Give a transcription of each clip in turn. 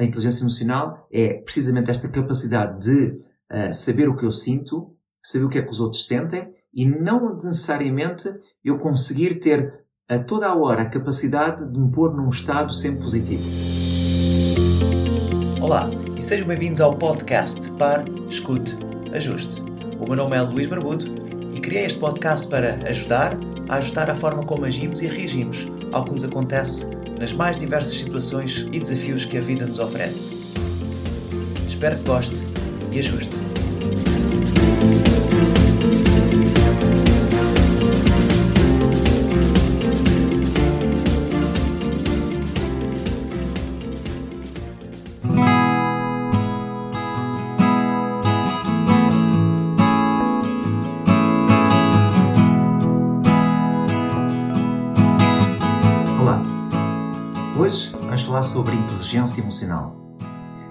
a inteligência emocional é precisamente esta capacidade de uh, saber o que eu sinto, saber o que é que os outros sentem e não necessariamente eu conseguir ter a toda a hora a capacidade de me pôr num estado sempre positivo. Olá e sejam bem-vindos ao podcast Par, Escute, Ajuste. O meu nome é Luís Barbudo e criei este podcast para ajudar a ajustar a forma como agimos e reagimos ao que nos acontece nas mais diversas situações e desafios que a vida nos oferece. Espero que goste e ajuste. Falar sobre inteligência emocional.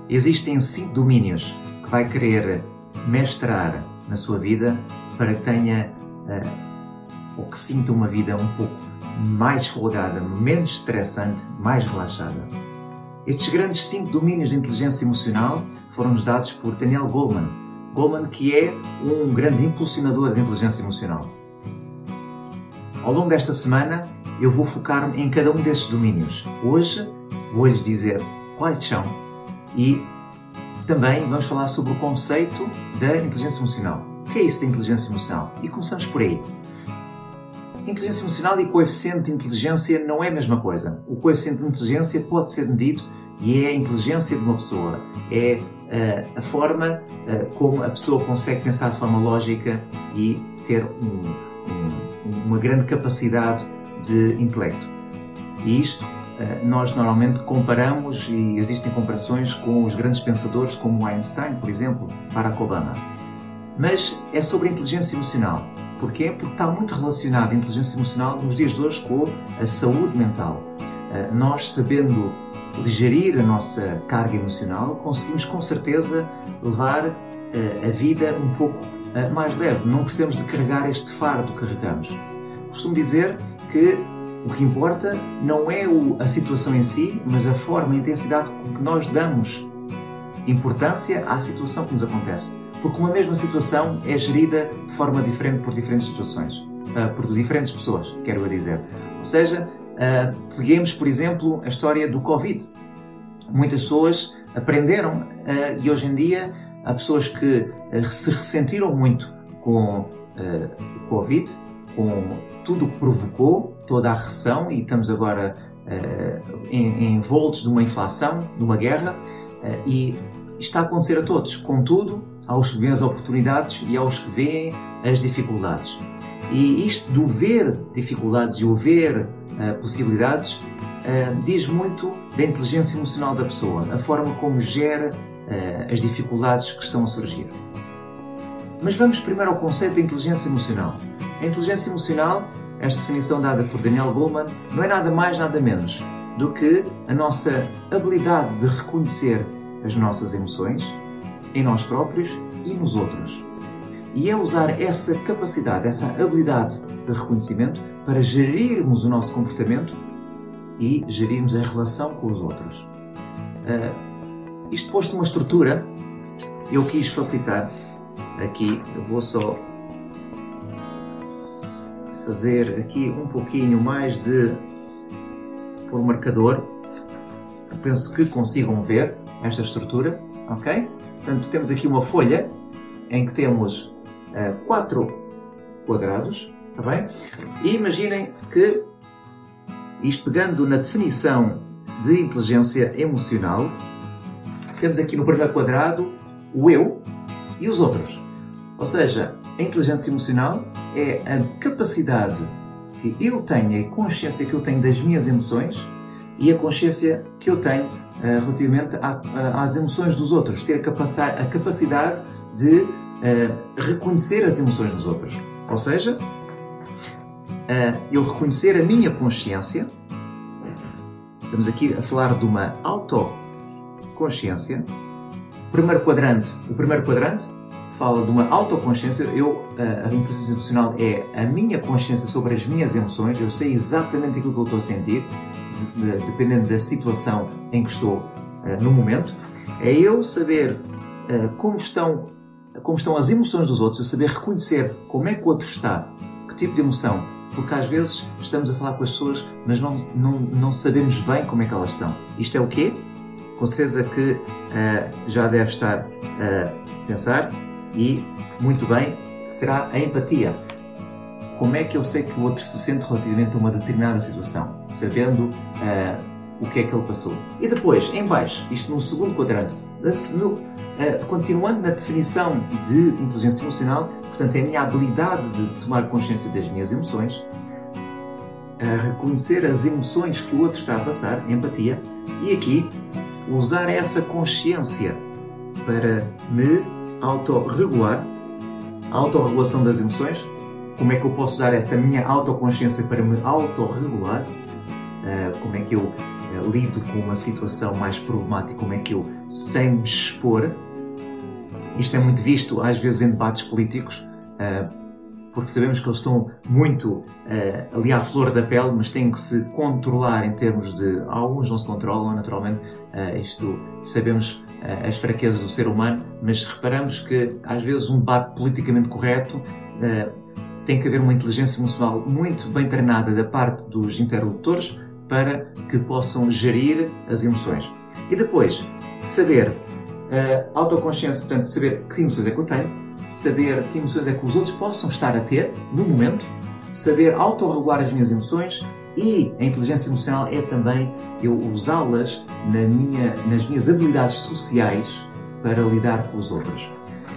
Existem cinco domínios que vai querer mestrar na sua vida para que tenha uh, ou que sinta uma vida um pouco mais folgada, menos estressante, mais relaxada. Estes grandes cinco domínios de inteligência emocional foram-nos dados por Daniel Goleman. Goleman, que é um grande impulsionador da inteligência emocional. Ao longo desta semana, eu vou focar-me em cada um destes domínios. Hoje, vou-lhes dizer quais são e também vamos falar sobre o conceito da inteligência emocional. O que é isso da inteligência emocional? E começamos por aí. Inteligência emocional e coeficiente de inteligência não é a mesma coisa. O coeficiente de inteligência pode ser medido e é a inteligência de uma pessoa. É uh, a forma uh, como a pessoa consegue pensar de forma lógica e ter um, um, uma grande capacidade de intelecto. E isto eh, nós normalmente comparamos e existem comparações com os grandes pensadores como Einstein, por exemplo, Barack Obama. Mas é sobre a inteligência emocional. Porquê? Porque está muito relacionado a inteligência emocional nos dias de hoje com a saúde mental. Eh, nós, sabendo digerir a nossa carga emocional, conseguimos com certeza levar eh, a vida um pouco mais leve. Não precisamos de carregar este fardo que carregamos. Costumo dizer que o que importa não é a situação em si, mas a forma, a intensidade com que nós damos importância à situação que nos acontece. Porque uma mesma situação é gerida de forma diferente por diferentes situações, uh, por diferentes pessoas, quero eu dizer. Ou seja, uh, peguemos, por exemplo, a história do Covid. Muitas pessoas aprenderam uh, e hoje em dia há pessoas que se ressentiram muito com o Covid, com tudo o que provocou, toda a recessão, e estamos agora uh, envoltos de uma inflação, de uma guerra, uh, e está a acontecer a todos. Contudo, aos que veem as oportunidades e aos que veem as dificuldades. E isto do ver dificuldades e o ver uh, possibilidades uh, diz muito da inteligência emocional da pessoa, a forma como gera uh, as dificuldades que estão a surgir. Mas vamos primeiro ao conceito da inteligência emocional. A inteligência emocional esta definição dada por Daniel Goleman não é nada mais, nada menos do que a nossa habilidade de reconhecer as nossas emoções em nós próprios e nos outros. E é usar essa capacidade, essa habilidade de reconhecimento para gerirmos o nosso comportamento e gerirmos a relação com os outros. Uh, isto posto uma estrutura, eu quis facilitar aqui, eu vou só fazer aqui um pouquinho mais de por marcador. Eu penso que consigam ver esta estrutura, ok? Portanto, temos aqui uma folha em que temos uh, quatro quadrados, está bem? E imaginem que, isto pegando na definição de inteligência emocional, temos aqui no primeiro quadrado o eu e os outros. Ou seja, a inteligência emocional é a capacidade que eu tenho, a consciência que eu tenho das minhas emoções e a consciência que eu tenho uh, relativamente a, a, às emoções dos outros. Ter a, capacidade, a capacidade de uh, reconhecer as emoções dos outros. Ou seja, uh, eu reconhecer a minha consciência. Estamos aqui a falar de uma autoconsciência. Primeiro quadrante, o primeiro quadrante fala de uma autoconsciência. Eu, a, a inteligência emocional é a minha consciência sobre as minhas emoções. Eu sei exatamente aquilo que eu estou a sentir, de, de, dependendo da situação em que estou uh, no momento, é eu saber uh, como, estão, como estão as emoções dos outros, eu saber reconhecer como é que o outro está, que tipo de emoção, porque às vezes estamos a falar com as pessoas, mas não, não, não sabemos bem como é que elas estão. Isto é o quê? Com certeza que uh, já deve estar a pensar e, muito bem, será a empatia. Como é que eu sei que o outro se sente relativamente a uma determinada situação? Sabendo uh, o que é que ele passou. E depois, em baixo, isto no segundo quadrante, no, uh, continuando na definição de inteligência emocional, portanto, é a minha habilidade de tomar consciência das minhas emoções, reconhecer as emoções que o outro está a passar, empatia, e aqui usar essa consciência para me autorregular, a autorregulação das emoções, como é que eu posso usar essa minha autoconsciência para me autorregular, uh, como é que eu uh, lido com uma situação mais problemática, como é que eu, sem me expor, isto é muito visto às vezes em debates políticos, uh, porque sabemos que eles estão muito ali à flor da pele, mas têm que se controlar em termos de. Alguns não se controlam, naturalmente, isto sabemos as fraquezas do ser humano, mas reparamos que às vezes um debate politicamente correto tem que haver uma inteligência emocional muito bem treinada da parte dos interlocutores para que possam gerir as emoções. E depois, saber a autoconsciência, portanto, saber que emoções é que eu tenho, saber que emoções é que os outros possam estar a ter no momento, saber autorregular as minhas emoções e a inteligência emocional é também eu usá-las na minha, nas minhas habilidades sociais para lidar com os outros.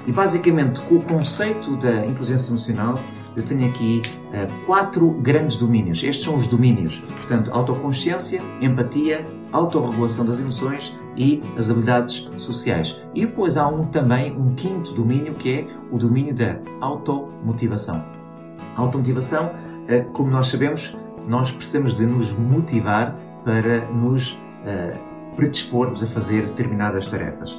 E basicamente, com o conceito da inteligência emocional, eu tenho aqui uh, quatro grandes domínios. Estes são os domínios. Portanto, autoconsciência, empatia, autorregulação das emoções e as habilidades sociais. E depois há um, também um quinto domínio que é o domínio da automotivação. A automotivação, uh, como nós sabemos, nós precisamos de nos motivar para nos uh, predispormos a fazer determinadas tarefas.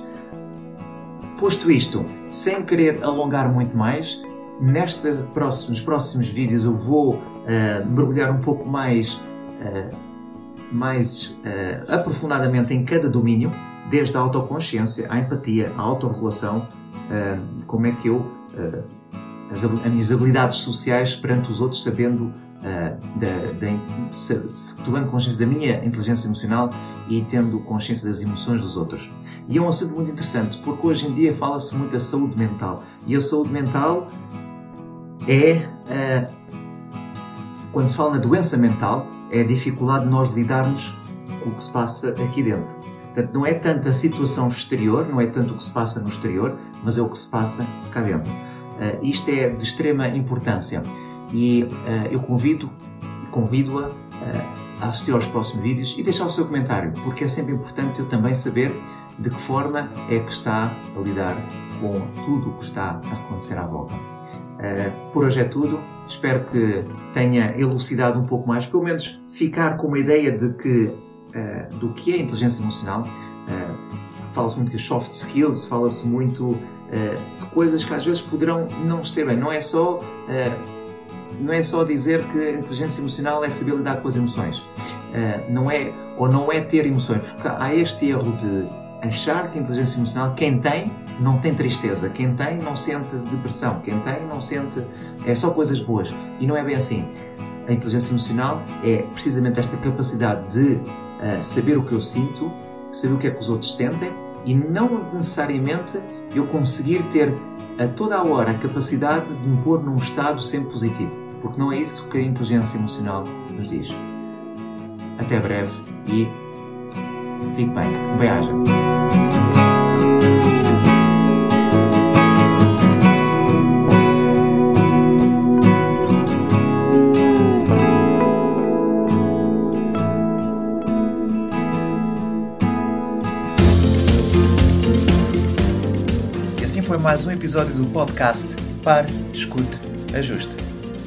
Posto isto, sem querer alongar muito mais, Neste nos próximos vídeos eu vou uh, mergulhar um pouco mais, uh, mais aprofundadamente em cada domínio, desde a autoconsciência, a empatia, a autorregulação, como é que eu, as, minhas habilidades sociais perante os outros, sabendo, tomando consciência da minha inteligência emocional e tendo consciência das emoções dos outros. E é um assunto muito interessante, porque hoje em dia fala-se muito da saúde mental. E a saúde mental é, é, quando se fala na doença mental, é a dificuldade de nós lidarmos com o que se passa aqui dentro. Portanto, não é tanto a situação exterior, não é tanto o que se passa no exterior, mas é o que se passa cá dentro. Uh, isto é de extrema importância e uh, eu convido convido-a uh, a assistir aos próximos vídeos e deixar o seu comentário, porque é sempre importante eu também saber de que forma é que está a lidar com tudo o que está a acontecer à volta. Uh, por hoje é tudo. Espero que tenha elucidado um pouco mais, pelo menos ficar com uma ideia de que, uh, do que é inteligência emocional. Fala-se muito de soft skills, fala-se muito de coisas que às vezes poderão não ser bem. Não é só não é só dizer que a inteligência emocional é saber lidar com as emoções. não é ou não é ter emoções, porque há este erro de achar que a inteligência emocional quem tem não tem tristeza, quem tem não sente depressão, quem tem não sente. é só coisas boas. E não é bem assim. A inteligência emocional é precisamente esta capacidade de uh, saber o que eu sinto, saber o que é que os outros sentem e não necessariamente eu conseguir ter a toda a hora a capacidade de me pôr num estado sempre positivo. Porque não é isso que a inteligência emocional nos diz. Até breve e fique bem. Beijo. foi mais um episódio do podcast Pare, Escute, Ajuste.